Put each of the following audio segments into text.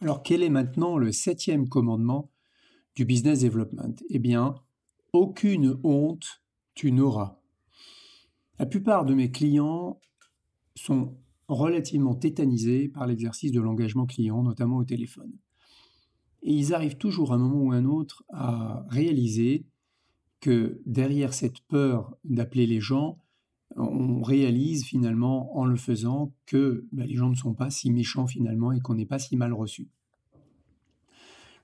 Alors quel est maintenant le septième commandement du business development? Eh bien, aucune honte tu n'auras. La plupart de mes clients sont relativement tétanisés par l'exercice de l'engagement client, notamment au téléphone. Et ils arrivent toujours à un moment ou à un autre à réaliser que derrière cette peur d'appeler les gens, on réalise finalement en le faisant que bah, les gens ne sont pas si méchants finalement et qu'on n'est pas si mal reçu.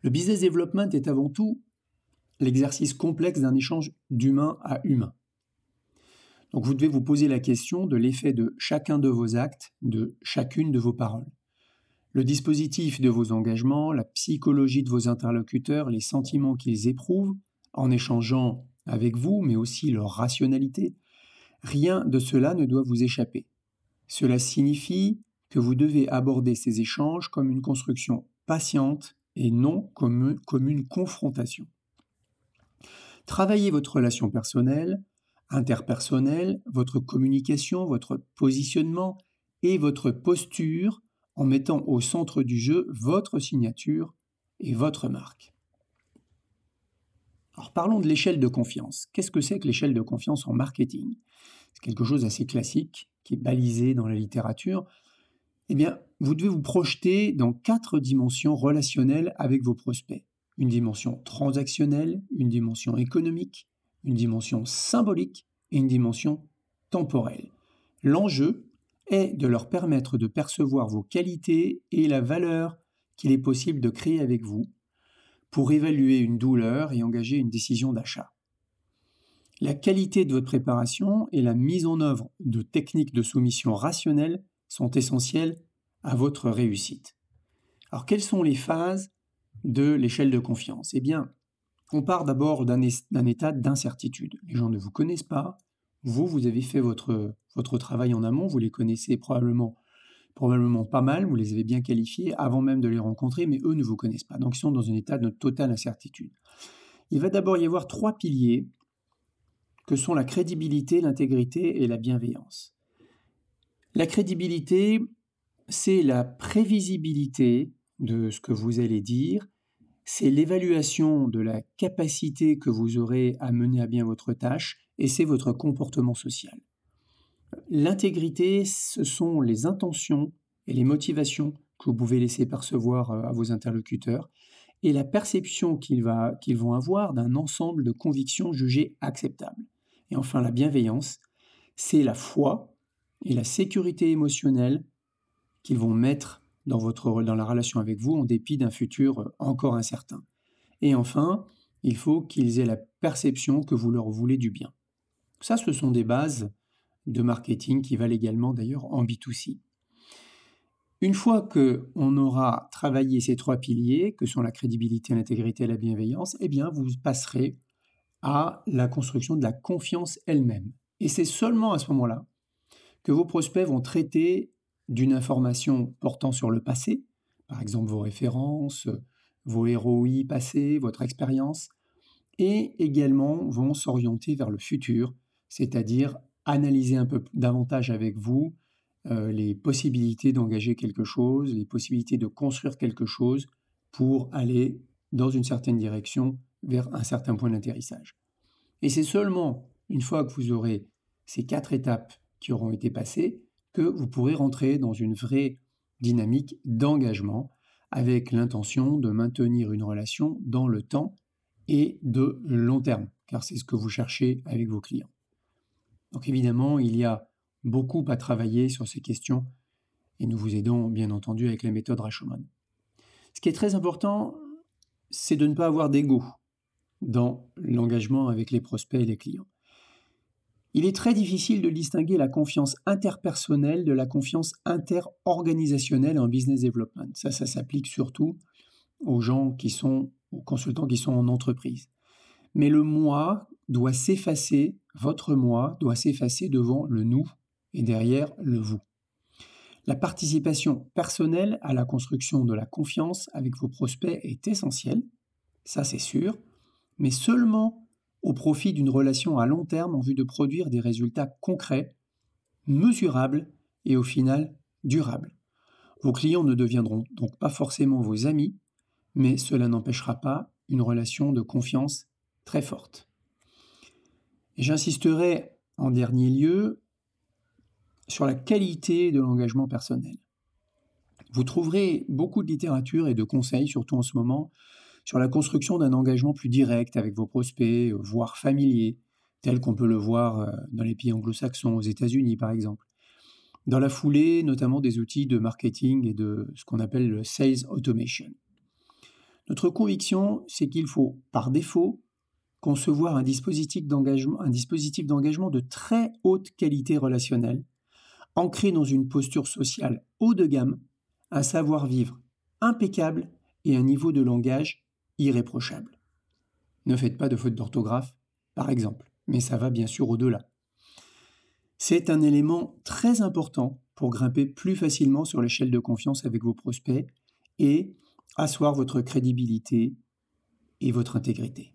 Le business development est avant tout l'exercice complexe d'un échange d'humain à humain. Donc vous devez vous poser la question de l'effet de chacun de vos actes, de chacune de vos paroles. Le dispositif de vos engagements, la psychologie de vos interlocuteurs, les sentiments qu'ils éprouvent en échangeant avec vous, mais aussi leur rationalité, rien de cela ne doit vous échapper. Cela signifie que vous devez aborder ces échanges comme une construction patiente et non comme, une confrontation. Travaillez votre relation personnelle, interpersonnelle, votre communication, votre positionnement et votre posture en mettant au centre du jeu votre signature et votre marque. Alors parlons de l'échelle de confiance. Qu'est-ce que c'est que l'échelle de confiance en marketing? C'est quelque chose d'assez classique qui est balisé dans la littérature. Eh bien, vous devez vous projeter dans quatre dimensions relationnelles avec vos prospects. Une dimension transactionnelle, une dimension économique, une dimension symbolique et une dimension temporelle. L'enjeu est de leur permettre de percevoir vos qualités et la valeur qu'il est possible de créer avec vous pour évaluer une douleur et engager une décision d'achat. La qualité de votre préparation et la mise en œuvre de techniques de soumission rationnelle sont essentielles à votre réussite. Alors quelles sont les phases de l'échelle de confiance? Eh bien, on part d'abord d'un état d'incertitude. Les gens ne vous connaissent pas, vous, vous avez fait votre, votre travail en amont, vous les connaissez probablement, probablement pas mal, vous les avez bien qualifiés avant même de les rencontrer, mais eux ne vous connaissent pas. Donc ils sont dans un état de totale incertitude. Il va d'abord y avoir trois piliers que sont la crédibilité, l'intégrité et la bienveillance. La crédibilité, c'est la prévisibilité de ce que vous allez dire, c'est l'évaluation de la capacité que vous aurez à mener à bien votre tâche, et c'est votre comportement social. L'intégrité, ce sont les intentions et les motivations que vous pouvez laisser percevoir euh, à vos interlocuteurs et la perception qu'ils vont avoir d'un ensemble de convictions jugées acceptables. Et enfin, la bienveillance, c'est la foi et la sécurité émotionnelle qu'ils vont mettre dans, votre, dans la relation avec vous en dépit d'un futur encore incertain. Et enfin, il faut qu'ils aient la perception que vous leur voulez du bien. Ça, ce sont des bases de marketing qui valent également d'ailleurs en B2C. Une fois que on aura travaillé ces trois piliers, que sont la crédibilité, l'intégrité et la bienveillance, eh bien, vous passerez à la construction de la confiance elle-même. Et c'est seulement à ce moment-là que vos prospects vont traiter d'une information portant sur le passé, par exemple vos références, vos ROI passés, votre expérience, et également vont s'orienter vers le futur, c'est-à-dire analyser un peu davantage avec vous euh, les possibilités d'engager quelque chose, les possibilités de construire quelque chose pour aller dans une certaine direction vers un certain point d'atterrissage. Et c'est seulement une fois que vous aurez ces quatre étapes qui auront été passées que vous pourrez rentrer dans une vraie dynamique d'engagement avec l'intention de maintenir une relation dans le temps et de long terme, car c'est ce que vous cherchez avec vos clients. Donc évidemment, il y a beaucoup à travailler sur ces questions et nous vous aidons bien entendu avec la méthode Rashomon. Ce qui est très important, c'est de ne pas avoir d'ego dans l'engagement avec les prospects et les clients. Il est très difficile de distinguer la confiance interpersonnelle de la confiance interorganisationnelle en business development. Ça, ça s'applique surtout aux gens qui sont, aux consultants qui sont en entreprise. Mais le moi doit s'effacer, votre moi doit s'effacer devant le nous et derrière le vous. La participation personnelle à la construction de la confiance avec vos prospects est essentielle, ça c'est sûr, mais seulement au profit d'une relation à long terme en vue de produire des résultats concrets, mesurables et au final durables. Vos clients ne deviendront donc pas forcément vos amis, mais cela n'empêchera pas une relation de confiance très forte. J'insisterai en dernier lieu sur la qualité de l'engagement personnel. Vous trouverez beaucoup de littérature et de conseils, surtout en ce moment, sur la construction d'un engagement plus direct avec vos prospects, voire familiers, tel qu'on peut le voir euh, dans les pays anglo-saxons, aux États-Unis par exemple. Dans la foulée, notamment des outils de marketing et de ce qu'on appelle le sales automation. Notre conviction, c'est qu'il faut, par défaut, concevoir un dispositif d'engagement, de très haute qualité relationnelle, ancré dans une posture sociale haut de gamme, un savoir-vivre impeccable et un niveau de langage irréprochable. Ne faites pas de faute d'orthographe, par exemple, mais ça va bien sûr au-delà. C'est un élément très important pour grimper plus facilement sur l'échelle de confiance avec vos prospects et asseoir votre crédibilité et votre intégrité.